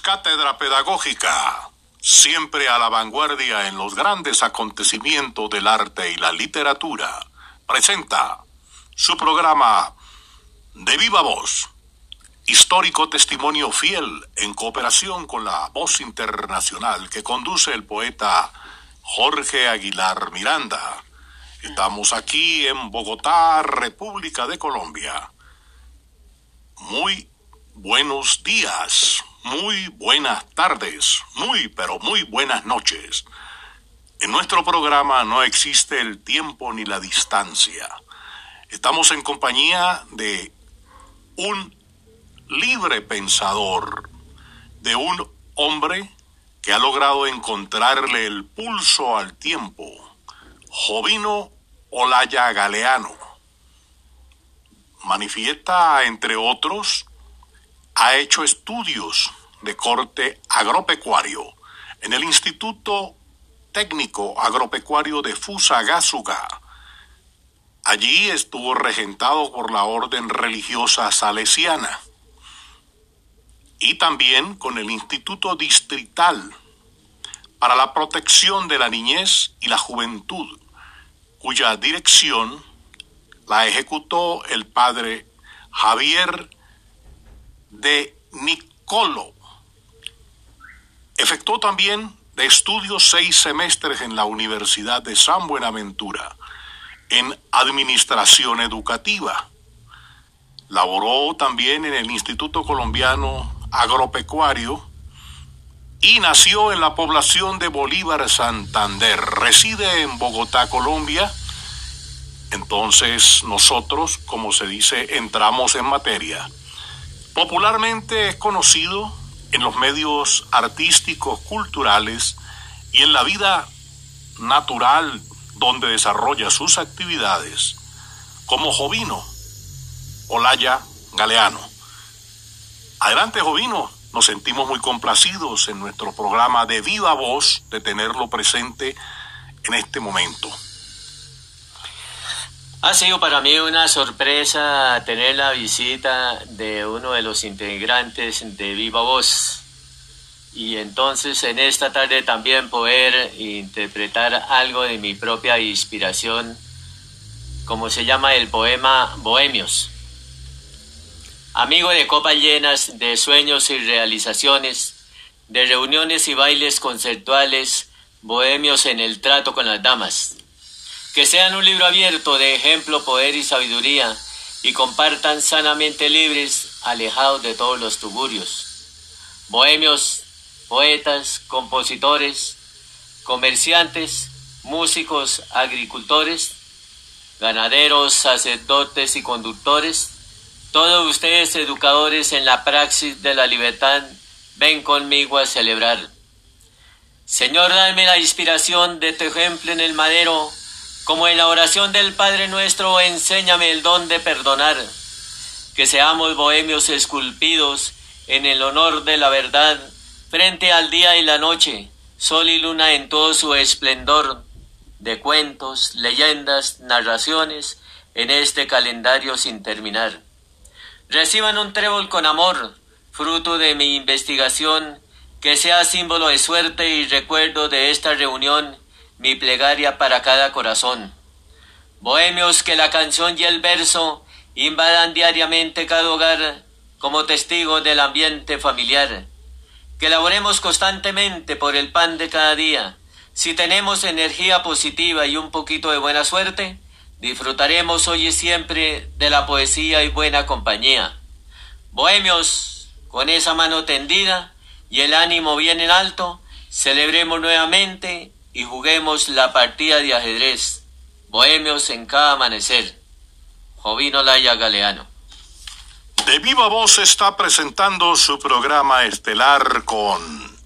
Cátedra Pedagógica, siempre a la vanguardia en los grandes acontecimientos del arte y la literatura, presenta su programa De Viva Voz, histórico testimonio fiel en cooperación con la voz internacional que conduce el poeta Jorge Aguilar Miranda. Estamos aquí en Bogotá, República de Colombia. Muy buenos días, muy buenas tardes, muy pero muy buenas noches. En nuestro programa no existe el tiempo ni la distancia. Estamos en compañía de un libre pensador, de un hombre que ha logrado encontrarle el pulso al tiempo, Jovino Olaya Galeano. Manifiesta, entre otros, ha hecho estudios de corte agropecuario en el Instituto Técnico Agropecuario de Fusagasugá. Allí estuvo regentado por la orden religiosa salesiana y también con el Instituto Distrital para la Protección de la Niñez y la Juventud, cuya dirección la ejecutó el padre Javier de Nicolo. Efectuó también de estudios seis semestres en la Universidad de San Buenaventura en Administración Educativa. Laboró también en el Instituto Colombiano Agropecuario y nació en la población de Bolívar, Santander. Reside en Bogotá, Colombia. Entonces nosotros, como se dice, entramos en materia. Popularmente es conocido en los medios artísticos, culturales y en la vida natural donde desarrolla sus actividades como Jovino Olaya Galeano. Adelante Jovino, nos sentimos muy complacidos en nuestro programa de viva voz de tenerlo presente en este momento. Ha sido para mí una sorpresa tener la visita de uno de los integrantes de Viva Voz y entonces en esta tarde también poder interpretar algo de mi propia inspiración, como se llama el poema Bohemios. Amigo de copas llenas de sueños y realizaciones, de reuniones y bailes conceptuales, bohemios en el trato con las damas que sean un libro abierto de ejemplo, poder y sabiduría, y compartan sanamente libres, alejados de todos los tugurios. Bohemios, poetas, compositores, comerciantes, músicos, agricultores, ganaderos, sacerdotes y conductores, todos ustedes educadores en la praxis de la libertad, ven conmigo a celebrar. Señor, dame la inspiración de tu ejemplo en el madero, como en la oración del Padre nuestro, enséñame el don de perdonar, que seamos bohemios esculpidos en el honor de la verdad, frente al día y la noche, sol y luna en todo su esplendor, de cuentos, leyendas, narraciones, en este calendario sin terminar. Reciban un trébol con amor, fruto de mi investigación, que sea símbolo de suerte y recuerdo de esta reunión mi plegaria para cada corazón. Bohemios que la canción y el verso invadan diariamente cada hogar como testigo del ambiente familiar. Que laboremos constantemente por el pan de cada día. Si tenemos energía positiva y un poquito de buena suerte, disfrutaremos hoy y siempre de la poesía y buena compañía. Bohemios, con esa mano tendida y el ánimo bien en alto, celebremos nuevamente y juguemos la partida de ajedrez, bohemios en cada amanecer. Jovino Laya Galeano. De viva voz está presentando su programa estelar con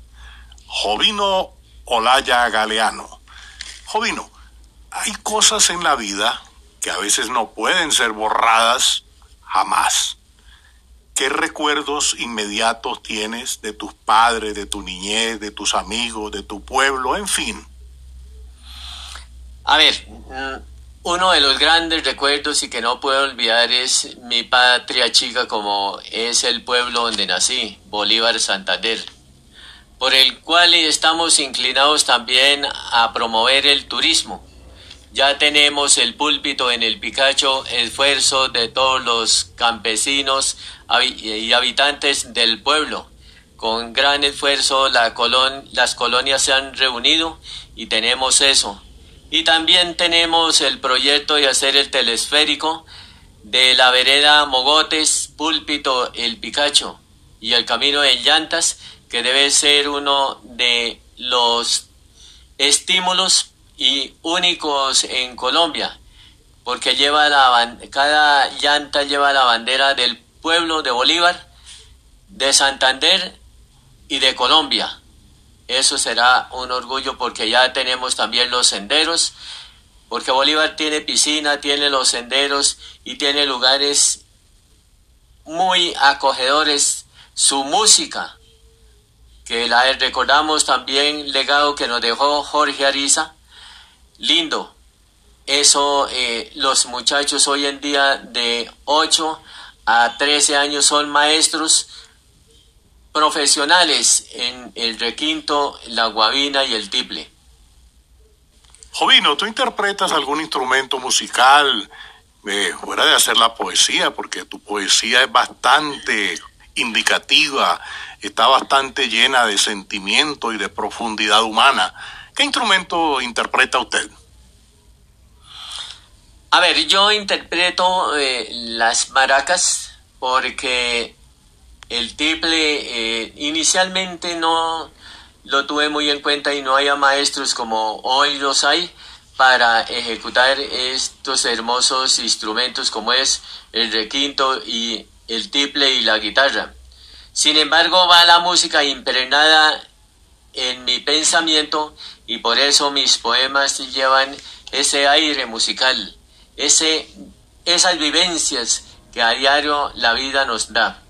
Jovino Olaya Galeano. Jovino, hay cosas en la vida que a veces no pueden ser borradas jamás. ¿Qué recuerdos inmediatos tienes de tus padres, de tu niñez, de tus amigos, de tu pueblo, en fin? A ver, uno de los grandes recuerdos y que no puedo olvidar es mi patria chica como es el pueblo donde nací, Bolívar Santander, por el cual estamos inclinados también a promover el turismo. Ya tenemos el púlpito en el Picacho, esfuerzo de todos los campesinos y habitantes del pueblo. Con gran esfuerzo la las colonias se han reunido y tenemos eso, y también tenemos el proyecto de hacer el telesférico de la vereda Mogotes, Púlpito, El Picacho y el Camino de Llantas, que debe ser uno de los estímulos y únicos en Colombia, porque lleva la, cada llanta lleva la bandera del pueblo de Bolívar, de Santander y de Colombia. Eso será un orgullo porque ya tenemos también los senderos, porque Bolívar tiene piscina, tiene los senderos y tiene lugares muy acogedores. Su música, que la recordamos también, legado que nos dejó Jorge Ariza, lindo. Eso, eh, los muchachos hoy en día de 8 a 13 años son maestros profesionales en el requinto, la guabina y el tiple. Jovino, ¿tú interpretas algún instrumento musical eh, fuera de hacer la poesía? Porque tu poesía es bastante indicativa, está bastante llena de sentimiento y de profundidad humana. ¿Qué instrumento interpreta usted? A ver, yo interpreto eh, las maracas porque el tiple eh, inicialmente no lo tuve muy en cuenta y no había maestros como hoy los hay para ejecutar estos hermosos instrumentos como es el requinto y el tiple y la guitarra. Sin embargo, va la música impregnada en mi pensamiento y por eso mis poemas llevan ese aire musical, ese, esas vivencias que a diario la vida nos da.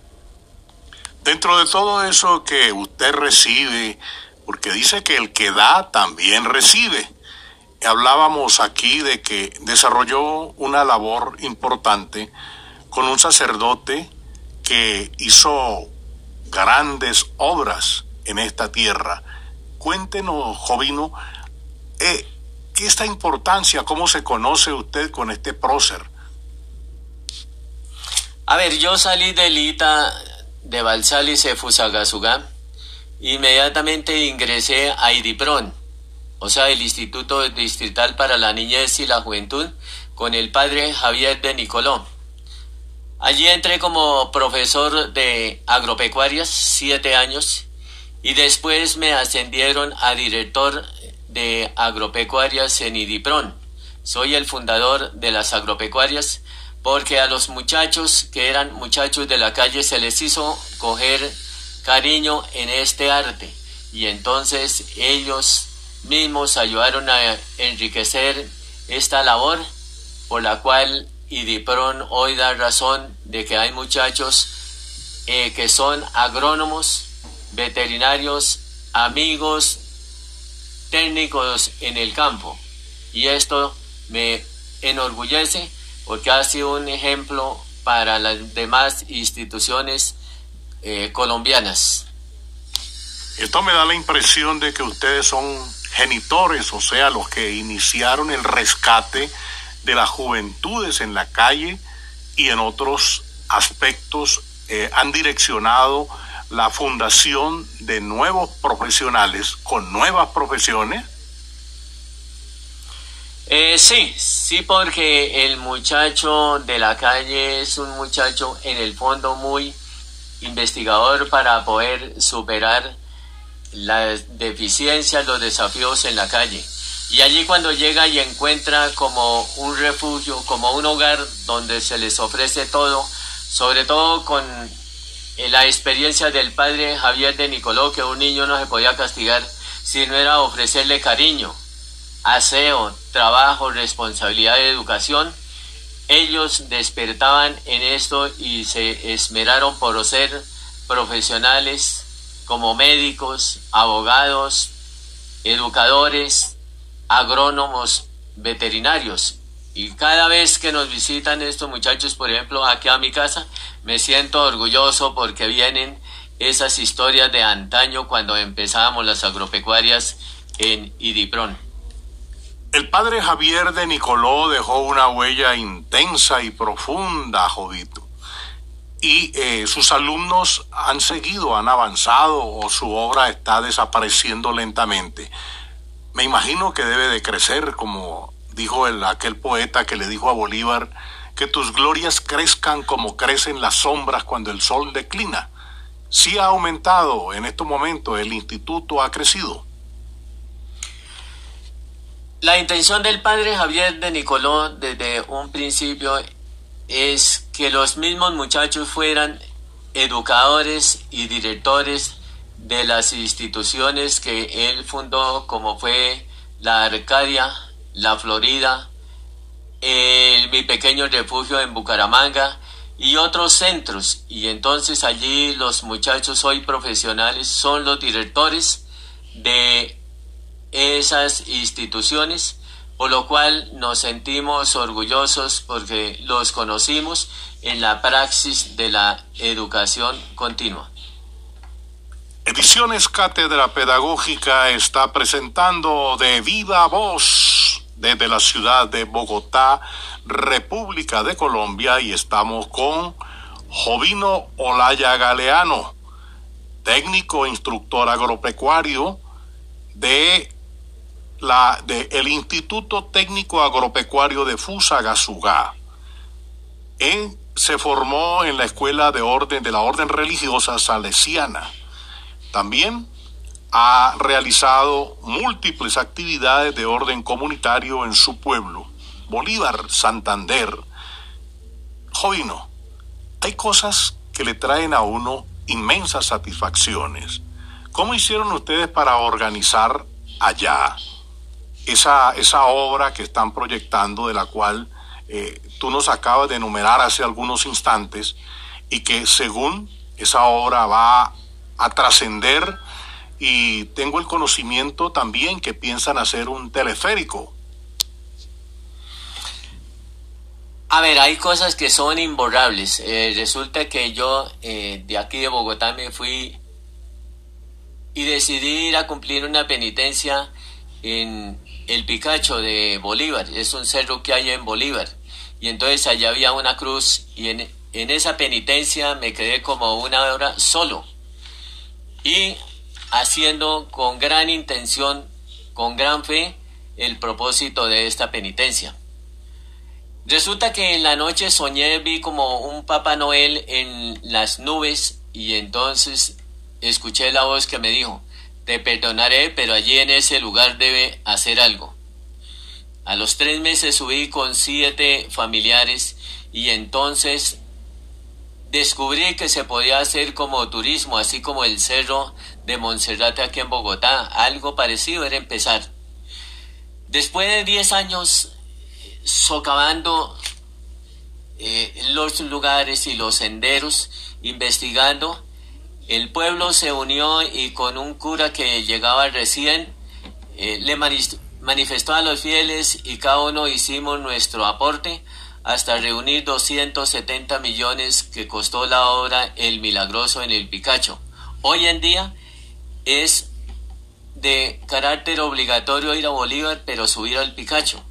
Dentro de todo eso que usted recibe, porque dice que el que da también recibe. Hablábamos aquí de que desarrolló una labor importante con un sacerdote que hizo grandes obras en esta tierra. Cuéntenos, Jovino, eh, ¿qué esta importancia? ¿Cómo se conoce usted con este prócer? A ver, yo salí del ITA de Balsalis y Fusagasugá, inmediatamente ingresé a IDIPRON, o sea, el Instituto Distrital para la Niñez y la Juventud, con el padre Javier de Nicoló. Allí entré como profesor de agropecuarias, siete años, y después me ascendieron a director de agropecuarias en IDIPRON. Soy el fundador de las agropecuarias porque a los muchachos que eran muchachos de la calle se les hizo coger cariño en este arte. Y entonces ellos mismos ayudaron a enriquecer esta labor por la cual IDIPRON hoy da razón de que hay muchachos eh, que son agrónomos, veterinarios, amigos, técnicos en el campo. Y esto me enorgullece porque ha sido un ejemplo para las demás instituciones eh, colombianas. Esto me da la impresión de que ustedes son genitores, o sea, los que iniciaron el rescate de las juventudes en la calle y en otros aspectos eh, han direccionado la fundación de nuevos profesionales con nuevas profesiones eh, sí, sí, porque el muchacho de la calle es un muchacho en el fondo muy investigador para poder superar las deficiencias, los desafíos en la calle. Y allí cuando llega y encuentra como un refugio, como un hogar donde se les ofrece todo, sobre todo con eh, la experiencia del padre Javier de Nicoló, que un niño no se podía castigar si no era ofrecerle cariño, aseo, trabajo, responsabilidad de educación, ellos despertaban en esto y se esmeraron por ser profesionales como médicos, abogados, educadores, agrónomos, veterinarios. Y cada vez que nos visitan estos muchachos, por ejemplo, aquí a mi casa, me siento orgulloso porque vienen esas historias de antaño cuando empezábamos las agropecuarias en Idiprón. El padre Javier de Nicoló dejó una huella intensa y profunda, Jovito. Y eh, sus alumnos han seguido, han avanzado o su obra está desapareciendo lentamente. Me imagino que debe de crecer, como dijo el, aquel poeta que le dijo a Bolívar, que tus glorias crezcan como crecen las sombras cuando el sol declina. Sí ha aumentado en estos momentos, el instituto ha crecido. La intención del padre Javier de Nicoló desde un principio es que los mismos muchachos fueran educadores y directores de las instituciones que él fundó, como fue la Arcadia, la Florida, el, mi pequeño refugio en Bucaramanga y otros centros. Y entonces allí los muchachos hoy profesionales son los directores de esas instituciones, por lo cual nos sentimos orgullosos porque los conocimos en la praxis de la educación continua. Ediciones Cátedra Pedagógica está presentando de viva voz desde la ciudad de Bogotá, República de Colombia, y estamos con Jovino Olaya Galeano, técnico instructor agropecuario de la, de el Instituto Técnico Agropecuario de Fusagasugá. Él se formó en la escuela de orden de la orden religiosa salesiana. También ha realizado múltiples actividades de orden comunitario en su pueblo, Bolívar, Santander. Jovino, hay cosas que le traen a uno inmensas satisfacciones. ¿Cómo hicieron ustedes para organizar allá esa, esa obra que están proyectando, de la cual eh, tú nos acabas de enumerar hace algunos instantes, y que según esa obra va a trascender y tengo el conocimiento también que piensan hacer un teleférico. A ver, hay cosas que son imborrables. Eh, resulta que yo eh, de aquí de Bogotá me fui y decidí ir a cumplir una penitencia en el Picacho de Bolívar, es un cerro que hay en Bolívar. Y entonces allá había una cruz y en, en esa penitencia me quedé como una hora solo. Y haciendo con gran intención, con gran fe, el propósito de esta penitencia. Resulta que en la noche soñé, vi como un Papá Noel en las nubes y entonces escuché la voz que me dijo, te perdonaré, pero allí en ese lugar debe hacer algo. A los tres meses subí con siete familiares y entonces descubrí que se podía hacer como turismo, así como el cerro de Monserrate aquí en Bogotá. Algo parecido era empezar. Después de diez años socavando eh, los lugares y los senderos, investigando, el pueblo se unió y con un cura que llegaba recién eh, le manifestó a los fieles y cada uno hicimos nuestro aporte hasta reunir 270 millones que costó la obra El Milagroso en el Picacho. Hoy en día es de carácter obligatorio ir a Bolívar, pero subir al Picacho.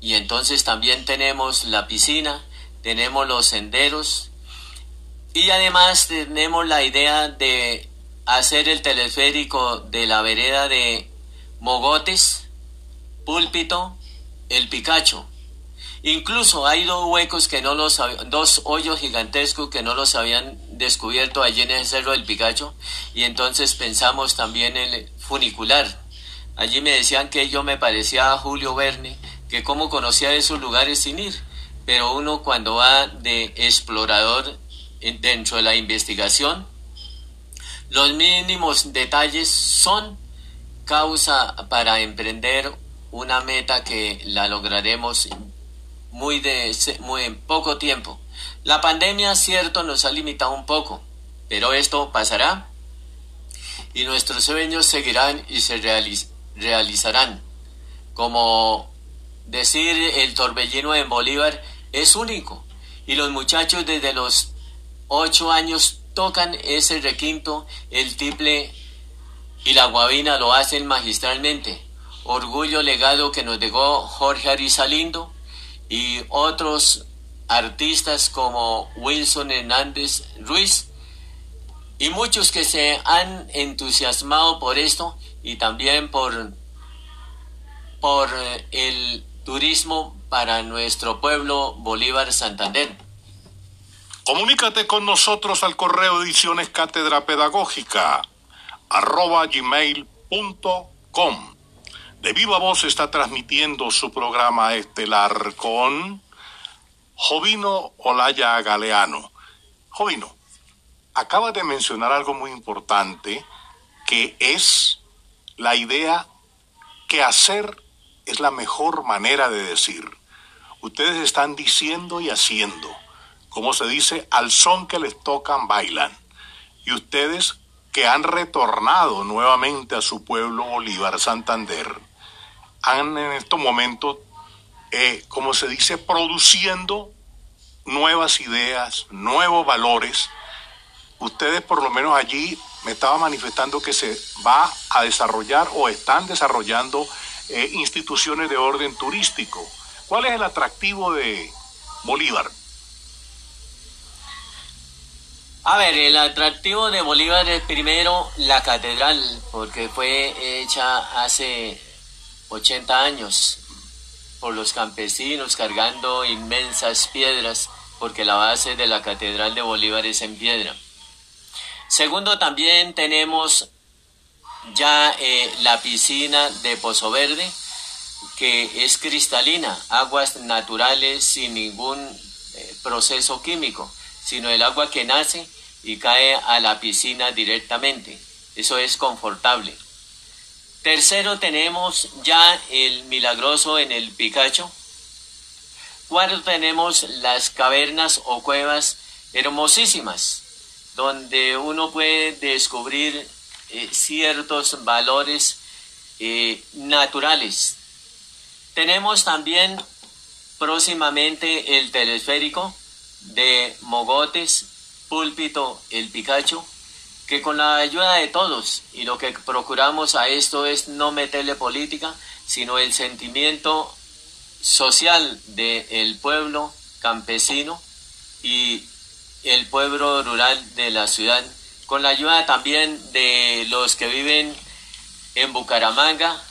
Y entonces también tenemos la piscina, tenemos los senderos, y además tenemos la idea de hacer el teleférico de la vereda de Mogotes, Púlpito, El Picacho. Incluso hay dos huecos que no los dos hoyos gigantescos que no los habían descubierto allí en el cerro del Picacho y entonces pensamos también en el funicular. Allí me decían que yo me parecía a Julio Verne, que cómo conocía esos lugares sin ir, pero uno cuando va de explorador dentro de la investigación, los mínimos detalles son causa para emprender una meta que la lograremos muy, de, muy en poco tiempo. La pandemia, cierto, nos ha limitado un poco, pero esto pasará y nuestros sueños seguirán y se realizarán, como decir el torbellino en Bolívar es único. Y los muchachos desde los ocho años tocan ese requinto, el tiple y la guabina lo hacen magistralmente. Orgullo legado que nos dejó Jorge Arizalindo y otros artistas como Wilson Hernández Ruiz y muchos que se han entusiasmado por esto y también por, por el turismo para nuestro pueblo Bolívar Santander. Comunícate con nosotros al correo ediciones cátedra pedagógica arroba gmail.com. De viva voz está transmitiendo su programa estelar con Jovino Olaya Galeano. Jovino, acaba de mencionar algo muy importante que es la idea que hacer es la mejor manera de decir. Ustedes están diciendo y haciendo. Como se dice, al son que les tocan, bailan. Y ustedes que han retornado nuevamente a su pueblo Bolívar Santander, han en estos momentos eh, como se dice, produciendo nuevas ideas, nuevos valores. Ustedes por lo menos allí me estaban manifestando que se va a desarrollar o están desarrollando eh, instituciones de orden turístico. ¿Cuál es el atractivo de Bolívar? A ver, el atractivo de Bolívar es primero la catedral, porque fue hecha hace 80 años por los campesinos cargando inmensas piedras, porque la base de la Catedral de Bolívar es en piedra. Segundo, también tenemos ya eh, la piscina de Pozo Verde, que es cristalina, aguas naturales sin ningún eh, proceso químico, sino el agua que nace y cae a la piscina directamente. Eso es confortable. Tercero tenemos ya el milagroso en el Picacho. Cuarto tenemos las cavernas o cuevas hermosísimas, donde uno puede descubrir eh, ciertos valores eh, naturales. Tenemos también próximamente el telesférico de Mogotes, Púlpito, el Picacho, que con la ayuda de todos, y lo que procuramos a esto es no meterle política, sino el sentimiento social del pueblo campesino y el pueblo rural de la ciudad, con la ayuda también de los que viven en Bucaramanga,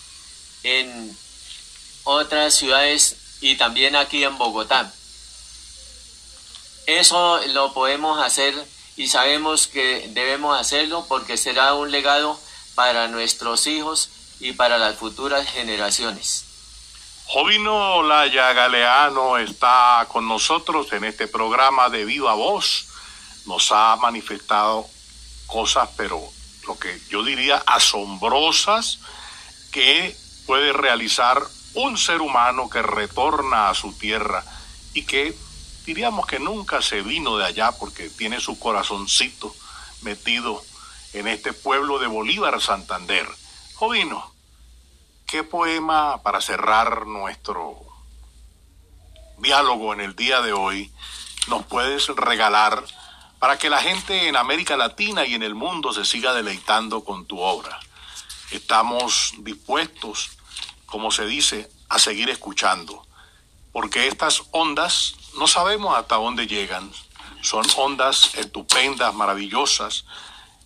en otras ciudades y también aquí en Bogotá. Eso lo podemos hacer y sabemos que debemos hacerlo porque será un legado para nuestros hijos y para las futuras generaciones. Jovino Laya Galeano está con nosotros en este programa de Viva Voz. Nos ha manifestado cosas, pero lo que yo diría asombrosas, que puede realizar un ser humano que retorna a su tierra y que diríamos que nunca se vino de allá porque tiene su corazoncito metido en este pueblo de Bolívar, Santander. Jovino, ¿qué poema para cerrar nuestro diálogo en el día de hoy nos puedes regalar para que la gente en América Latina y en el mundo se siga deleitando con tu obra? Estamos dispuestos, como se dice, a seguir escuchando, porque estas ondas no sabemos hasta dónde llegan. Son ondas estupendas, maravillosas.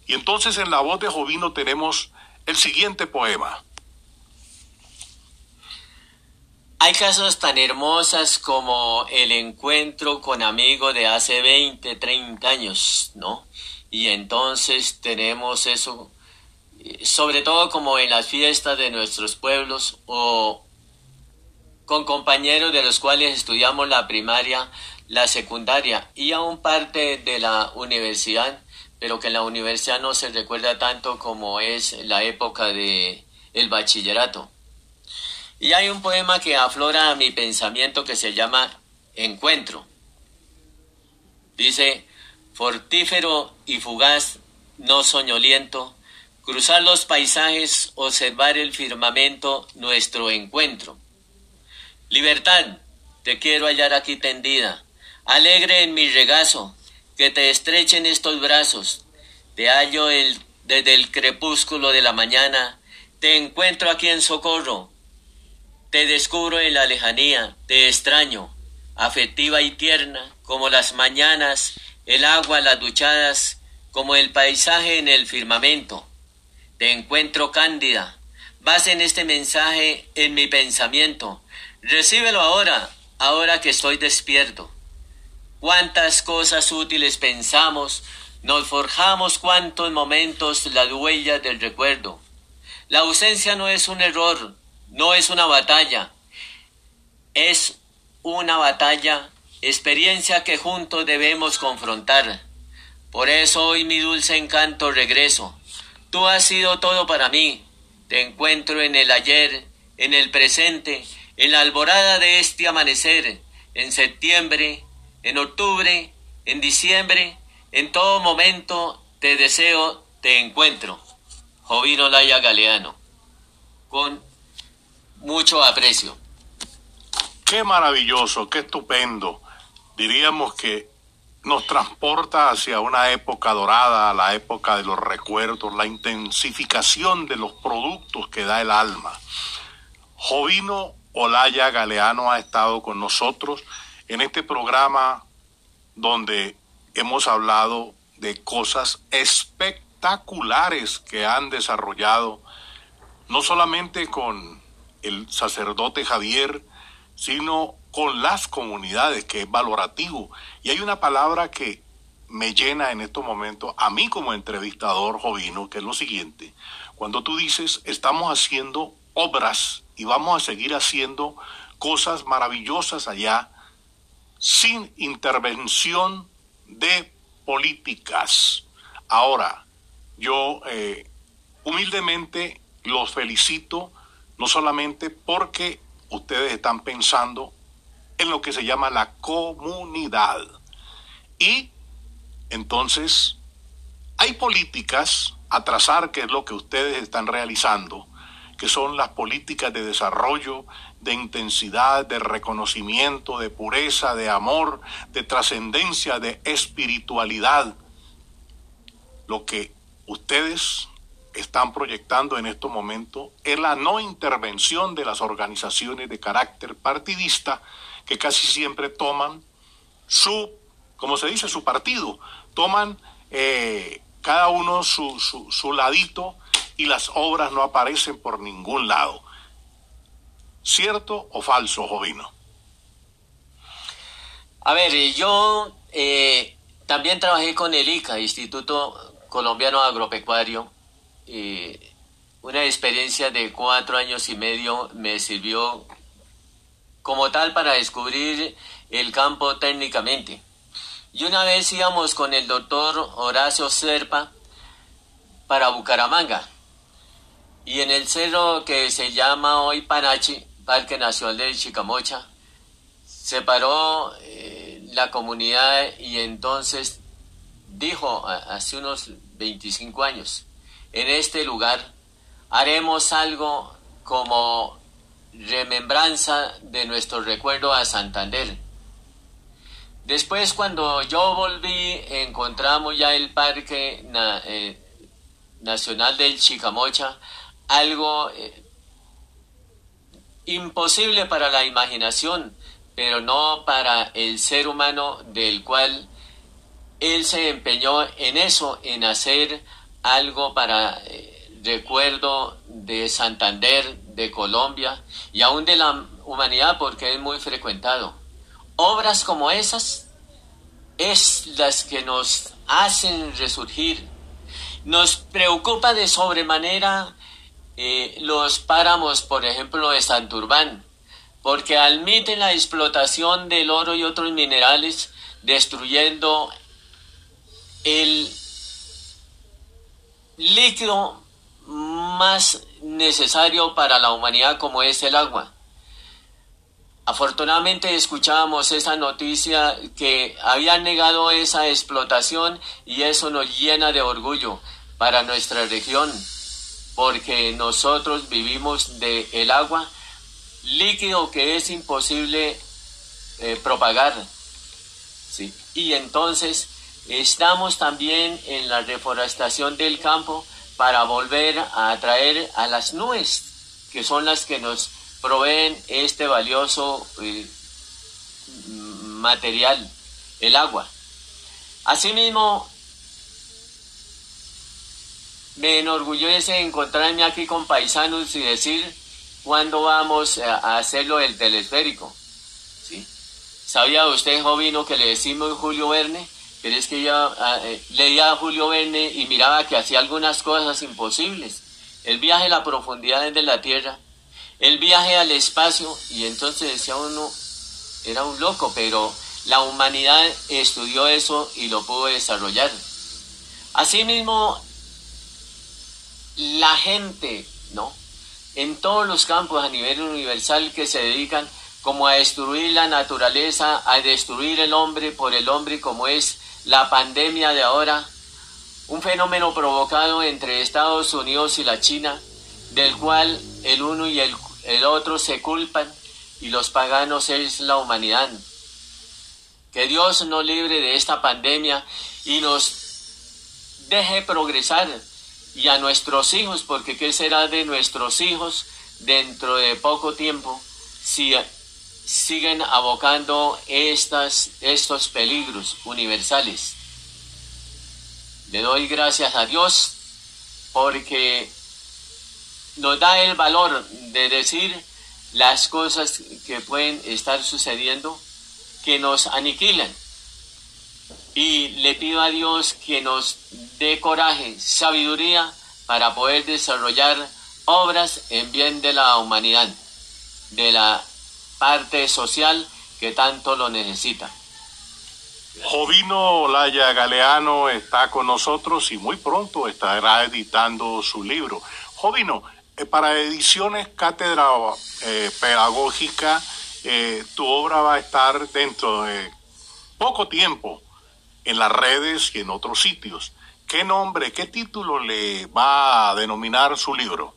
Y entonces en la voz de Jovino tenemos el siguiente poema. Hay casos tan hermosas como el encuentro con amigos de hace 20, 30 años, ¿no? Y entonces tenemos eso, sobre todo como en las fiestas de nuestros pueblos o con compañeros de los cuales estudiamos la primaria, la secundaria y aún parte de la universidad, pero que en la universidad no se recuerda tanto como es la época de el bachillerato. Y hay un poema que aflora a mi pensamiento que se llama Encuentro. Dice, fortífero y fugaz, no soñoliento, cruzar los paisajes, observar el firmamento, nuestro encuentro Libertad, te quiero hallar aquí tendida, alegre en mi regazo, que te estrechen estos brazos. Te hallo desde el crepúsculo de la mañana, te encuentro aquí en socorro, te descubro en la lejanía, te extraño, afectiva y tierna, como las mañanas, el agua, las duchadas, como el paisaje en el firmamento. Te encuentro cándida, vas en este mensaje en mi pensamiento. Recíbelo ahora, ahora que estoy despierto. Cuántas cosas útiles pensamos, nos forjamos cuántos momentos la huella del recuerdo. La ausencia no es un error, no es una batalla, es una batalla, experiencia que juntos debemos confrontar. Por eso hoy mi dulce encanto regreso. Tú has sido todo para mí. Te encuentro en el ayer, en el presente, en la alborada de este amanecer, en septiembre, en octubre, en diciembre, en todo momento te deseo, te encuentro. Jovino Laya Galeano, con mucho aprecio. Qué maravilloso, qué estupendo. Diríamos que nos transporta hacia una época dorada, la época de los recuerdos, la intensificación de los productos que da el alma. Jovino Olaya Galeano ha estado con nosotros en este programa donde hemos hablado de cosas espectaculares que han desarrollado, no solamente con el sacerdote Javier, sino con las comunidades, que es valorativo. Y hay una palabra que me llena en estos momentos, a mí como entrevistador jovino, que es lo siguiente. Cuando tú dices, estamos haciendo obras y vamos a seguir haciendo cosas maravillosas allá, sin intervención de políticas. Ahora, yo eh, humildemente los felicito no solamente porque ustedes están pensando en lo que se llama la comunidad. Y entonces hay políticas a trazar, que es lo que ustedes están realizando, que son las políticas de desarrollo, de intensidad, de reconocimiento, de pureza, de amor, de trascendencia, de espiritualidad. Lo que ustedes están proyectando en estos momentos es la no intervención de las organizaciones de carácter partidista que casi siempre toman su, como se dice, su partido, toman eh, cada uno su, su, su ladito y las obras no aparecen por ningún lado. ¿Cierto o falso, Jovino? A ver, yo eh, también trabajé con el ICA, Instituto Colombiano Agropecuario, una experiencia de cuatro años y medio me sirvió como tal para descubrir el campo técnicamente. Y una vez íbamos con el doctor Horacio Serpa para Bucaramanga. Y en el cerro que se llama hoy Panachi, Parque Nacional de Chicamocha, se paró eh, la comunidad y entonces dijo hace unos 25 años, en este lugar haremos algo como remembranza de nuestro recuerdo a Santander. Después cuando yo volví encontramos ya el Parque eh, Nacional del Chicamocha, algo eh, imposible para la imaginación, pero no para el ser humano del cual él se empeñó en eso, en hacer algo para eh, recuerdo de Santander, de Colombia y aún de la humanidad porque es muy frecuentado. Obras como esas es las que nos hacen resurgir. Nos preocupa de sobremanera eh, los páramos, por ejemplo, de Santurbán, porque admiten la explotación del oro y otros minerales, destruyendo el líquido más necesario para la humanidad como es el agua. Afortunadamente escuchábamos esa noticia que habían negado esa explotación y eso nos llena de orgullo para nuestra región, porque nosotros vivimos del el agua líquido que es imposible eh, propagar. ¿sí? Y entonces estamos también en la reforestación del campo para volver a atraer a las nubes, que son las que nos proveen este valioso eh, material, el agua. Asimismo, me enorgullece encontrarme aquí con paisanos y decir cuándo vamos a hacerlo el telesférico. ¿Sí? ¿Sabía usted, Jovino, que le decimos Julio Verne? Pero es que yo ah, eh, leía a Julio Verne y miraba que hacía algunas cosas imposibles. El viaje a la profundidad de la Tierra, el viaje al espacio, y entonces decía uno, era un loco, pero la humanidad estudió eso y lo pudo desarrollar. Asimismo, la gente, ¿no? En todos los campos a nivel universal que se dedican como a destruir la naturaleza, a destruir el hombre por el hombre como es la pandemia de ahora, un fenómeno provocado entre Estados Unidos y la China, del cual el uno y el, el otro se culpan y los paganos es la humanidad. Que Dios nos libre de esta pandemia y nos deje progresar y a nuestros hijos, porque ¿qué será de nuestros hijos dentro de poco tiempo si siguen abocando estas, estos peligros universales? Le doy gracias a Dios porque nos da el valor de decir las cosas que pueden estar sucediendo que nos aniquilan y le pido a Dios que nos dé coraje, sabiduría para poder desarrollar obras en bien de la humanidad, de la parte social que tanto lo necesita. Jovino Olaya Galeano está con nosotros y muy pronto estará editando su libro. Jovino, eh, para ediciones Cátedra eh, Pedagógica, eh, tu obra va a estar dentro de poco tiempo en las redes y en otros sitios. ¿Qué nombre, qué título le va a denominar su libro?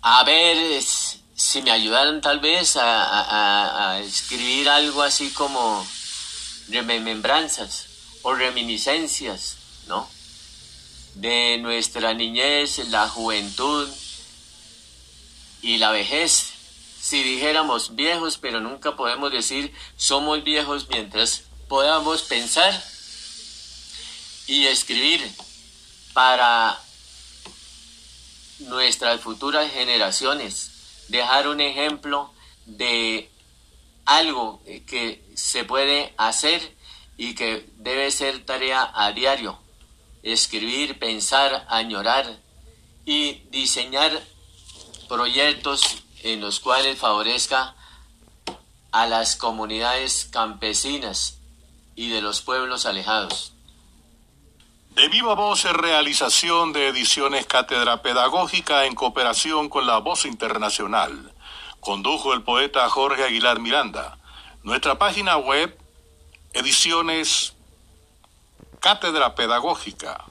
A ver si me ayudaran tal vez a, escribir algo así como remembranzas o reminiscencias, ¿no? De nuestra niñez, la juventud y la vejez si dijéramos viejos, pero nunca podemos decir somos viejos mientras podamos pensar y escribir para nuestras futuras generaciones, dejar un ejemplo de algo que se puede hacer y que debe ser tarea a diario, escribir, pensar, añorar y diseñar proyectos en los cuales favorezca a las comunidades campesinas y de los pueblos alejados. De viva voz en realización de ediciones Cátedra Pedagógica en cooperación con la Voz Internacional. Condujo el poeta Jorge Aguilar Miranda. Nuestra página web, ediciones Cátedra Pedagógica.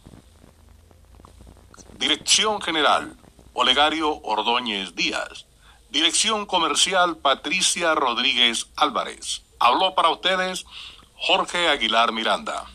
Dirección General, Olegario Ordóñez Díaz. Dirección Comercial Patricia Rodríguez Álvarez. Habló para ustedes Jorge Aguilar Miranda.